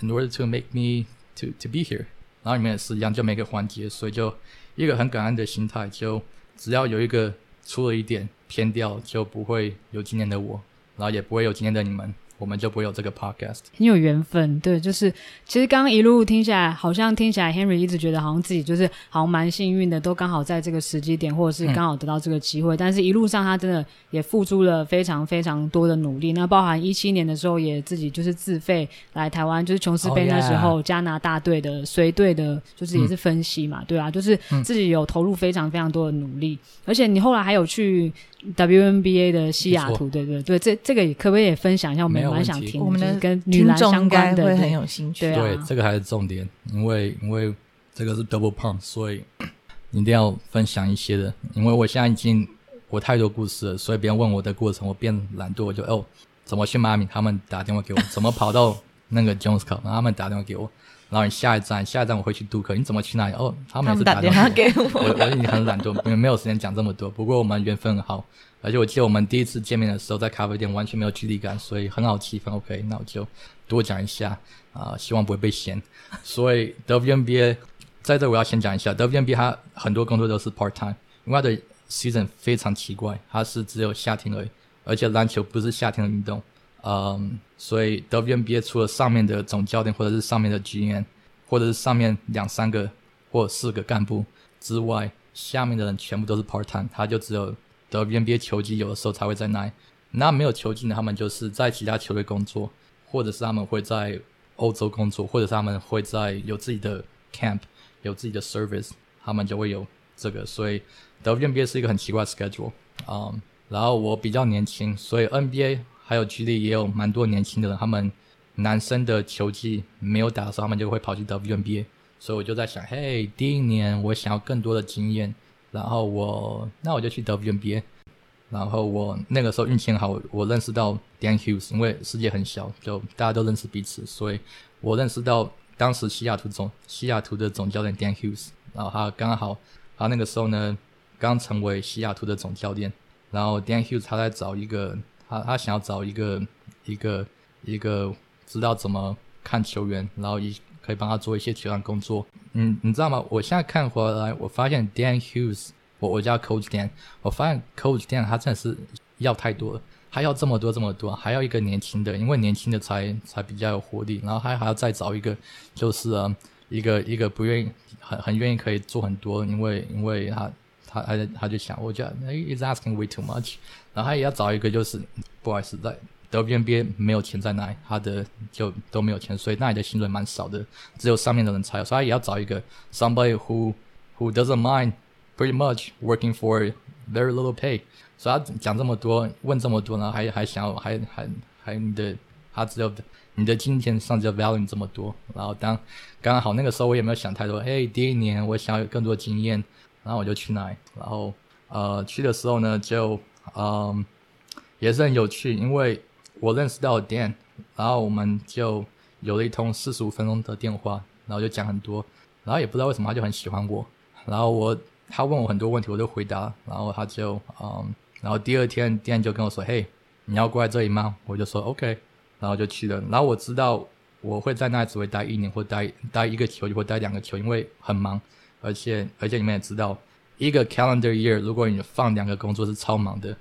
Speaker 3: in order to make me to to be here。然后里面也是一样，就每个环节，所以就。一个很感恩的心态，就只要有一个出了一点偏掉，就不会有今天的我，然后也不会有今天的你们。 我们就不会有这个 podcast，
Speaker 2: 很有缘分，对，就是其实刚刚一路听下来，好像听起来 Henry 一直觉得好像自己就是好像蛮幸运的，都刚好在这个时机点，或者是刚好得到这个机会。但是一路上他真的也付出了非常非常多的努力，那包含一七年的时候也自己就是自费来台湾，就是琼斯杯那时候加拿大队的随队的，就是也是分析嘛，对啊，就是自己有投入非常非常多的努力，而且你后来还有去。WNBA 的西雅图，对对对，这这个可不可以也分享一下？我们蛮想听，
Speaker 1: 我们的
Speaker 2: 跟女篮相关的，
Speaker 1: 会很有兴趣。
Speaker 3: 对，这个还是重点，因为因为这个是 Double Pump，所以一定要分享一些的。因为我现在已经我太多故事了，所以别人问我的过程，我变懒惰，我就哦，怎么去妈咪？他们打电话给我，怎么跑到那个 Jones Cup？然后他们打电话给我。然后你下一站，下一站我会去杜克，你怎么去那里？哦，他们也是
Speaker 1: 打电话给我。
Speaker 3: 我我已经很懒惰，因为没有时间讲这么多。不过我们缘分很好，而且我记得我们第一次见面的时候在咖啡店，完全没有距离感，所以很好气氛。OK，那我就多讲一下啊，希望不会被嫌。所以 WNBA 在这我要先讲一下，WNBA 它很多工作都是 part time，因为它的 season 非常奇怪，它是只有夏天而已，而且篮球不是夏天的运动。嗯，所以 WNBA 除了上面的总教练或者是上面的 GM，或者是上面两三个或四个干部之外，下面的人全部都是 part time，他就只有 WNBA 球技有的时候才会在那。那没有球技的，他们就是在其他球队工作，或者是他们会在欧洲工作，或者是他们会在有自己的 camp，有自己的 service，他们就会有这个。所以 WNBA 是一个很奇怪的 schedule。嗯，然后我比较年轻，所以 NBA。还有局里也有蛮多年轻的人，他们男生的球技没有打的时候，他们就会跑去 WNBA。所以我就在想，嘿，第一年我想要更多的经验，然后我那我就去 WNBA。然后我那个时候运气很好，我认识到 Dan Hughes，因为世界很小，就大家都认识彼此，所以我认识到当时西雅图总西雅图的总教练 Dan Hughes。然后他刚好他那个时候呢刚成为西雅图的总教练，然后 Dan Hughes 他在找一个。他他想要找一个一个一个知道怎么看球员，然后一可以帮他做一些球员工作。嗯，你知道吗？我现在看回来，我发现 Dan Hughes，我我叫 Coach Dan，我发现 Coach Dan 他真的是要太多了，他要这么多这么多，还要一个年轻的，因为年轻的才才比较有活力，然后还还要再找一个，就是啊，一个一个不愿意很很愿意可以做很多，因为因为他。他他他就想，我觉得 is asking way too much，然后他也要找一个就是不好意思，在 WNBA 没有钱在那里，他的就都没有钱，所以那里的薪水蛮少的，只有上面的人才有，所以他也要找一个 somebody who who doesn't mind pretty much working for very little pay，所以他讲这么多，问这么多，然后还还想要还还还你的他只有你的金钱上就 value 这么多，然后当刚刚好那个时候我也没有想太多，嘿，第一年我想要有更多经验，然后我就去那里，然后呃去的时候呢就嗯也是很有趣，因为我认识到 Dan，然后我们就有了一通四十五分钟的电话，然后就讲很多，然后也不知道为什么他就很喜欢我，然后我他问我很多问题我都回答，然后他就嗯，然后第二天 Dan 就跟我说，嘿，你要过来这里吗？我就说 OK，然后就去了，然后我知道我会在那只会待一年或待待一个球或待两个球，因为很忙，而且而且你们也知道，一个 calendar year 如果你放两个工作是超忙的，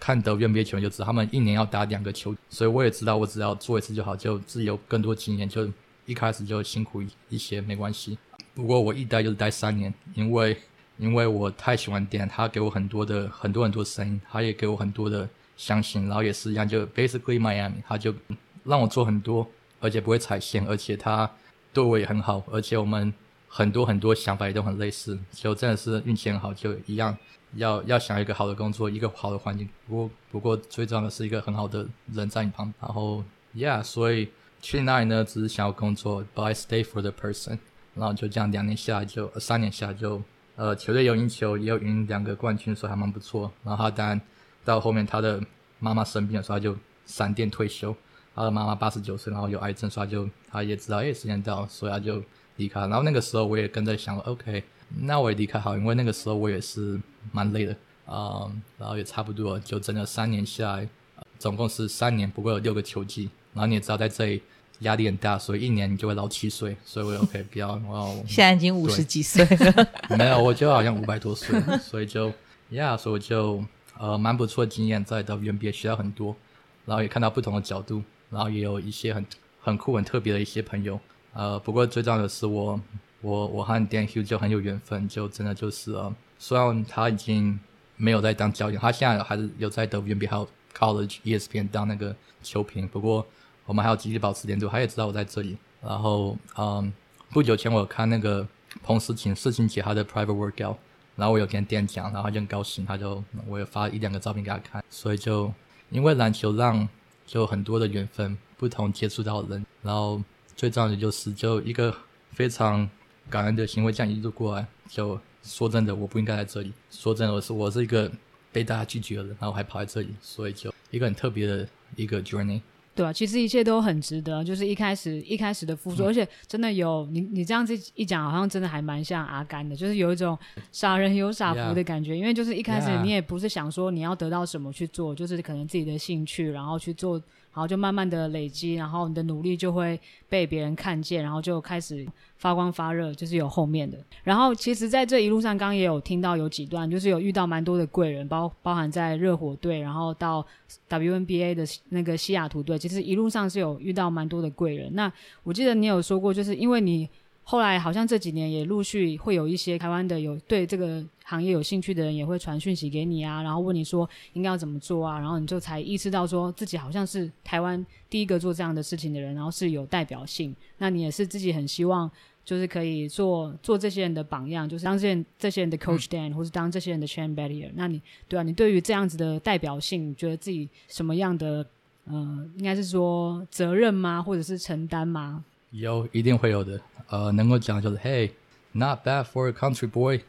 Speaker 3: 看得 NBA 球员就知道，他们一年要打两个球，所以我也知道，我只要做一次就好，就自己有更多经验，就一开始就辛苦一些没关系。不过我一待就是待三年，因为因为我太喜欢电，他给我很多的很多很多声音，他也给我很多的相信，然后也是一样，就 basically Miami，他就让我做很多，而且不会踩线，而且他对我也很好，而且我们很多很多想法也都很类似，就真的是运气很好，就一样。要要想一个好的工作，一个好的环境。不过不过最重要的是一个很好的人在你旁边。然后，Yeah，所以去那里呢，只是想要工作，But stay for the person。然后就这样两年下来，就三年下来就，呃，球队有赢球，也有赢两个冠军，所以还蛮不错。然后他当然到后面他的妈妈生病的时候，他就闪电退休。他的妈妈八十九岁，然后有癌症，所以他就他也知道，哎，时间到，所以他就离开。然后那个时候我也跟着想，OK。那我也离开好，因为那个时候我也是蛮累的啊，然后也差不多就整个三年下来，总共是三年，不过有六个球季。然后你也知道在这里压力很大，所以一年你就会老七岁，所以我 OK *laughs* 不要我要
Speaker 5: 现在已经五十几岁了，*laughs*
Speaker 3: 没有，我就好像五百多岁，所以就，Yeah，，所以我就呃蛮不错的经验，在 WNBA 学到很多，然后也看到不同的角度，然后也有一些很很酷很特别的一些朋友，呃，不过最重要的是我。我我和 Dan Hugh 就很有缘分，就真的就是呃，虽然他已经没有在当教练，他现在还是有在 WNBA 还有 College ESPN 当那个球评。不过我们还要继续保持联络，他也知道我在这里。然后嗯，不久前我看那个彭思琴思琴姐她的 Private Workout，然后我有跟 Dan 讲，然后他就很高兴，他就我也发一两个照片给他看。所以就因为篮球让就很多的缘分，不同接触到的人，然后最重要的就是就一个非常。感恩的行为这样一路过来，就说真的，我不应该在这里。说真的，我是我是一个被大家拒绝的人，然后还跑在这里，所以就一个很特别的一个 journey。
Speaker 2: 对啊，其实一切都很值得，就是一开始一开始的付出，而且真的有你你这样子一讲，好像真的还蛮像阿甘的，就是有一种傻人有傻福的感觉。因为就是一开始你也不是想说你要得到什么去做，就是可能自己的兴趣，然后去做，然后就慢慢的累积，然后你的努力就会被别人看见，然后就开始。发光发热就是有后面的，然后其实，在这一路上，刚刚也有听到有几段，就是有遇到蛮多的贵人，包包含在热火队，然后到 WNBA 的那个西雅图队，其实一路上是有遇到蛮多的贵人。那我记得你有说过，就是因为你。后来好像这几年也陆续会有一些台湾的有对这个行业有兴趣的人也会传讯息给你啊，然后问你说应该要怎么做啊，然后你就才意识到说自己好像是台湾第一个做这样的事情的人，然后是有代表性。那你也是自己很希望就是可以做做这些人的榜样，就是当这些这些人的 coach Dan，或是当这些人的 champ barrier。那你对啊，你对于这样子的代表性，你觉得自己什么样的呃，应该是说责任吗，或者是承担吗？
Speaker 3: 有，一定会有的。呃，能够讲就是，Hey，not bad for a country boy。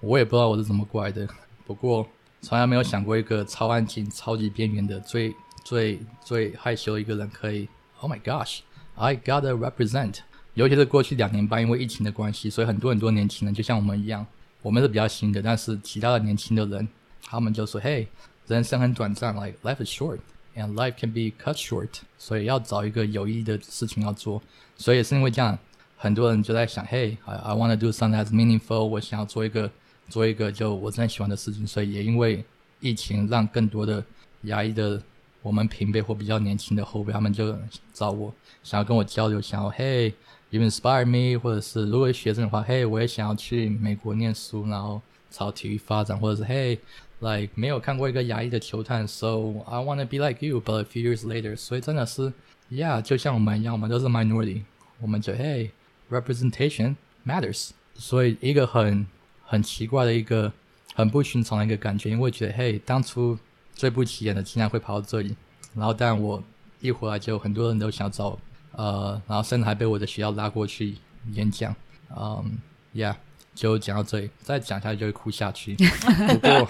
Speaker 3: 我也不知道我是怎么过来的，不过从来没有想过一个超安静、超级边缘的、最最最害羞一个人可以。Oh my gosh，I gotta represent。尤其是过去两年半，因为疫情的关系，所以很多很多年轻人就像我们一样，我们是比较新的，但是其他的年轻的人，他们就说：“Hey，人生很短暂，like life is short。” And life can be cut short，所以要找一个有意义的事情要做。所以也是因为这样，很多人就在想，Hey，I I want to do something that's meaningful。我想要做一个做一个就我真的喜欢的事情。所以也因为疫情，让更多的牙医的我们平辈或比较年轻的后辈，他们就找我，想要跟我交流，想要 Hey，you inspire me，或者是如果学生的话，Hey，我也想要去美国念书，然后朝体育发展，或者是 Hey。Like 没有看过一个牙医的球探，so I wanna be like you, but a few years later，所以真的是，yeah，就像我们一样，我们都是 minority，我们就 hey representation matters，所以一个很很奇怪的一个很不寻常的一个感觉，因为觉得嘿，当初最不起眼的竟然会跑到这里，然后但我一回来就很多人都想找，呃，然后甚至还被我的学校拉过去演讲，嗯，Yeah。就讲到这里，再讲下去就会哭下去。*laughs* 不过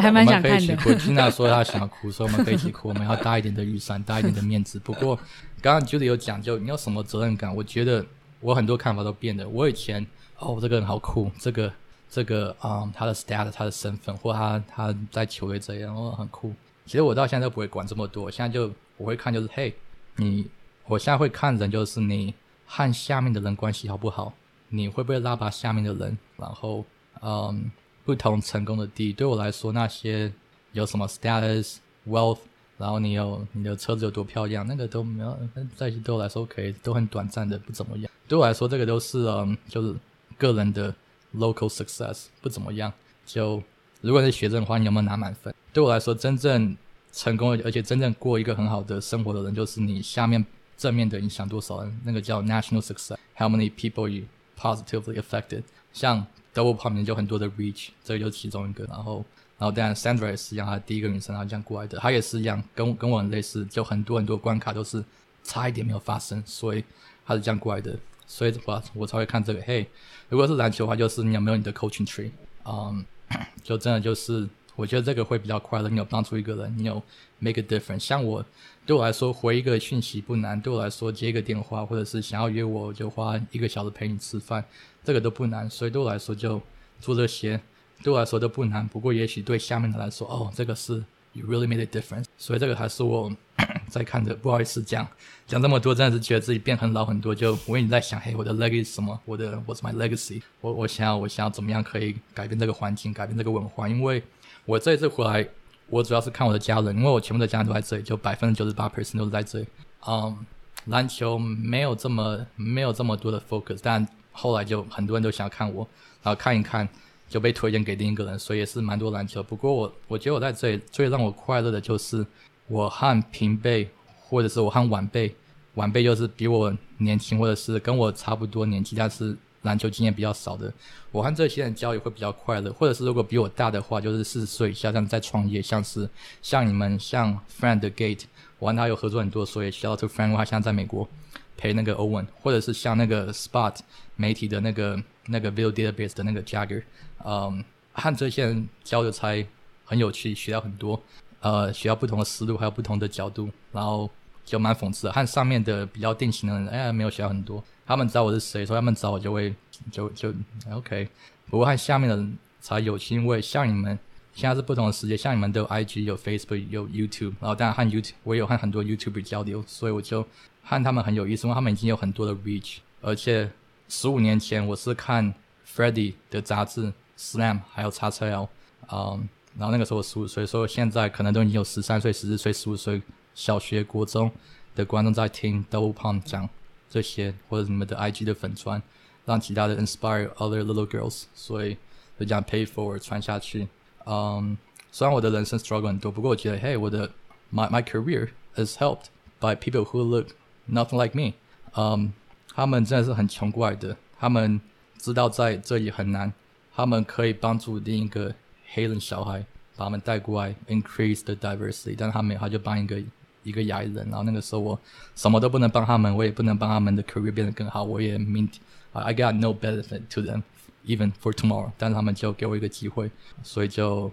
Speaker 2: 还蛮想看的。
Speaker 3: 我听他说他想要哭，说我们可以一起哭。我们要大一点的预算，大一点的面子。不过刚刚 Judy 有讲，就你有什么责任感？我觉得我很多看法都变了。我以前哦，这个人好酷，这个这个啊，他的 status，他的身份，或他他在球队这样，哦，很酷。其实我到现在都不会管这么多。现在就我会看，就是嘿，你，我现在会看人，就是你和下面的人关系好不好？你会不会拉拔下面的人？然后，嗯，不同成功的地，对我来说，那些有什么 status、wealth，然后你有你的车子有多漂亮，那个都没有，在一起对我来说可以都很短暂的，不怎么样。对我来说，这个都是嗯，就是个人的 local success，不怎么样。就如果是学生的话，你有没有拿满分？对我来说，真正成功而且真正过一个很好的生活的人，就是你下面正面的影响多少人，那个叫 national success，how many people you。Positively affected，像 Double Pump 就很多的 Reach，这个就是其中一个。然后，然后当然 Sandra 也是一样，她第一个女生，然后这样过来的，她也是一样，跟跟我很类似，就很多很多关卡都是差一点没有发生，所以她是这样过来的。所以的话我才会看这个。嘿，如果是篮球的话，就是你有没有你的 Coaching Tree？嗯，*coughs* 就真的就是，我觉得这个会比较快乐。你有帮助一个人，你有 Make a difference。像我。对我来说，回一个讯息不难；对我来说，接一个电话，或者是想要约我，就花一个小时陪你吃饭，这个都不难。所以对我来说，就做这些，对我来说都不难。不过，也许对下面的来说，哦，这个是 you really made a difference。所以这个还是我在看的。不好意思，讲讲这么多，真的是觉得自己变很老很多。就我也在想，嘿，我的 legacy 什么？我的 what's my legacy？我我想要，我想要怎么样可以改变这个环境，改变这个文化？因为我这一次回来。我主要是看我的家人，因为我全部的家人都在这里，就百分之九十八 percent 都是在这里。嗯，篮球没有这么没有这么多的 focus，但后来就很多人都想看我，然后看一看就被推荐给另一个人，所以也是蛮多篮球。不过我我觉得我在这里最让我快乐的就是我和平辈或者是我和晚辈，晚辈就是比我年轻或者是跟我差不多年纪，但是。篮球经验比较少的，我和这些人交流会比较快乐，或者是如果比我大的话，就是四十岁以下，像在创业，像是像你们像 Friend Gate，我和他有合作很多，所以需要 to Friend 话，现在在美国陪那个 Owen，或者是像那个 Spot 媒体的那个那个 Video Database 的那个 Jagger，嗯，和这些人交流才很有趣，学到很多，呃，学到不同的思路，还有不同的角度，然后就蛮讽刺的，和上面的比较定型的人，哎，没有学到很多。他们知道我是谁，所以他们找我就会就就 OK。不过和下面的人才有趣，因为像你们现在是不同的世界，像你们都有 IG、有 Facebook、有 YouTube，然后当然和 YouTube 我也有和很多 YouTube 交流，所以我就和他们很有意思，因为他们已经有很多的 reach。而且十五年前我是看 Freddie 的杂志 Slam，还有叉车 L，嗯，然后那个时候我十五岁，所以现在可能都已经有十三岁、十四岁、十五岁小学、国中的观众在听 Dou 胖讲。这些或者你们的 IG 的粉砖，让其他的 inspire other little girls，所以就这样 pay forward 传下去。嗯，虽然我的人生 struggle 很多，不过我觉得，hey，我的 my my career is helped by people who look nothing like me。嗯，他们真的是很穷过来的，他们知道在这里很难，他们可以帮助另一个黑人小孩把他们带过来，increase the diversity，但他没有，他就帮一个。一个亚裔人，然后那个时候我什么都不能帮他们，我也不能帮他们的 career 变得更好，我也 mean I got no benefit to them even for tomorrow。但是他们就给我一个机会，所以就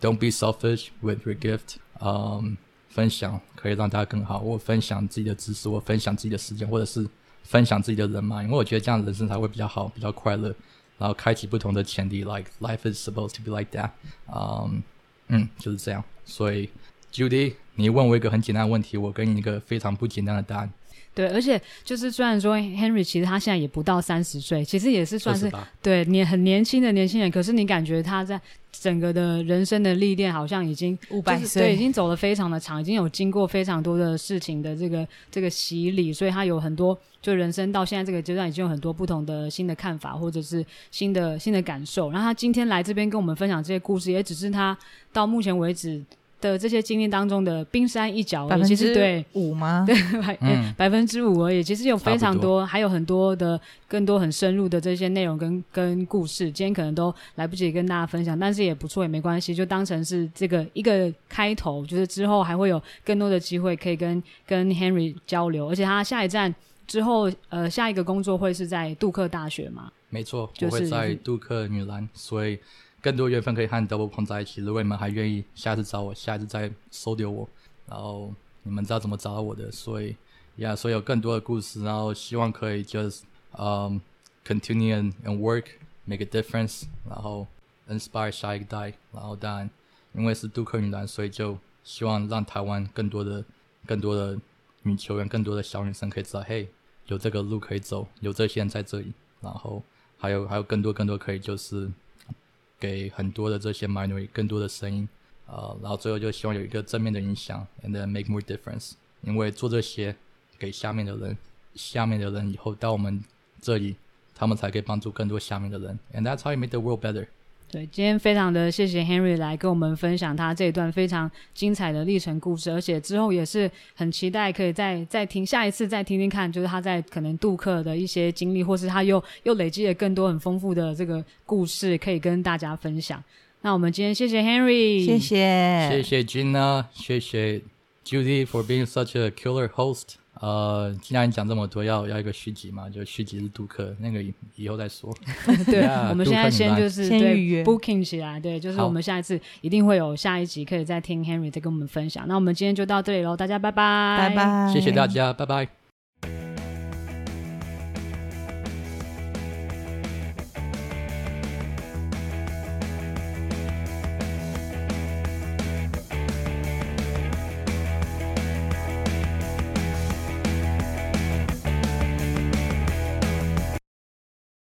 Speaker 3: don't be selfish with your gift。嗯，分享可以让大家更好。我分享自己的知识，我分享自己的时间，或者是分享自己的人脉，因为我觉得这样人生才会比较好，比较快乐，然后开启不同的潜力。Like life is supposed to be like that。嗯嗯，就是这样。所以 Judy。你问我一个很简单的问题，我给你一个非常不简单的答案。
Speaker 2: 对，而且就是虽然说 Henry 其实他现在也不到三十岁，其实也是算是对年很年轻的年轻人，可是你感觉他在整个的人生的历练好像已经
Speaker 5: 五百岁，
Speaker 2: 对，已经走了非常的长，已经有经过非常多的事情的这个这个洗礼，所以他有很多就人生到现在这个阶段已经有很多不同的新的看法或者是新的新的感受。然后他今天来这边跟我们分享这些故事，也只是他到目前为止。的这些经历当中的冰山一角而已，
Speaker 5: 百分
Speaker 2: 其实对
Speaker 5: 之五吗？*laughs*
Speaker 2: 对百
Speaker 3: 嗯
Speaker 2: 百分之五而已，其实有非常多，还有很多的更多很深入的这些内容跟跟故事，今天可能都来不及跟大家分享，但是也不错，也没关系，就当成是这个一个开头，就是之后还会有更多的机会可以跟跟 Henry 交流，而且他下一站之后，呃，下一个工作会是在杜克大学嘛？
Speaker 3: 没错，
Speaker 2: 就是
Speaker 3: 我会在杜克女篮，所以更多缘分可以和 Double 碰在一起。如果你们还愿意，下次找我，下次再收留我，然后你们知道怎么找我的，所以呀，所以有更多的故事，然后希望可以 just um continue and, work make a difference，然后 inspire 下一代，然后当然因为是杜克女篮，所以就希望让台湾更多的更多的女球员，更多的小女生可以知道，嘿，有这个路可以走，有这些人在这里，然后还有还有更多更多可以就是给很多的这些 minority 更多的声音，呃，然后最后就希望有一个正面的影响，and then make more difference，因为做这些给下面的人，下面的人以后到我们这里，他们才可以帮助更多下面的人，and that's how you make the world better。
Speaker 2: 对，今天非常的谢谢 Henry 来跟我们分享他这一段非常精彩的历程故事，而且之后也是很期待可以再再听下一次再听听看，就是他在可能杜克的一些经历，或是他又又累积了更多很丰富的这个故事可以跟大家分享。那我们今天谢谢 Henry，
Speaker 5: 谢谢，
Speaker 3: 谢谢 Gina，谢谢 Judy for being such a killer host。呃，既然讲这么多，要要一个续集嘛，就续集是杜克，那个以以后再说。*laughs*
Speaker 2: 对
Speaker 3: Yeah，*laughs*
Speaker 2: 我们现在先就是对
Speaker 5: 先预约
Speaker 2: booking 起来，对，就是我们下一次一定会有下一集可以再听 Henry 再跟我们分享。那我们今天就到这里喽，大家拜拜，
Speaker 5: 拜拜，
Speaker 3: 谢谢大家，拜拜。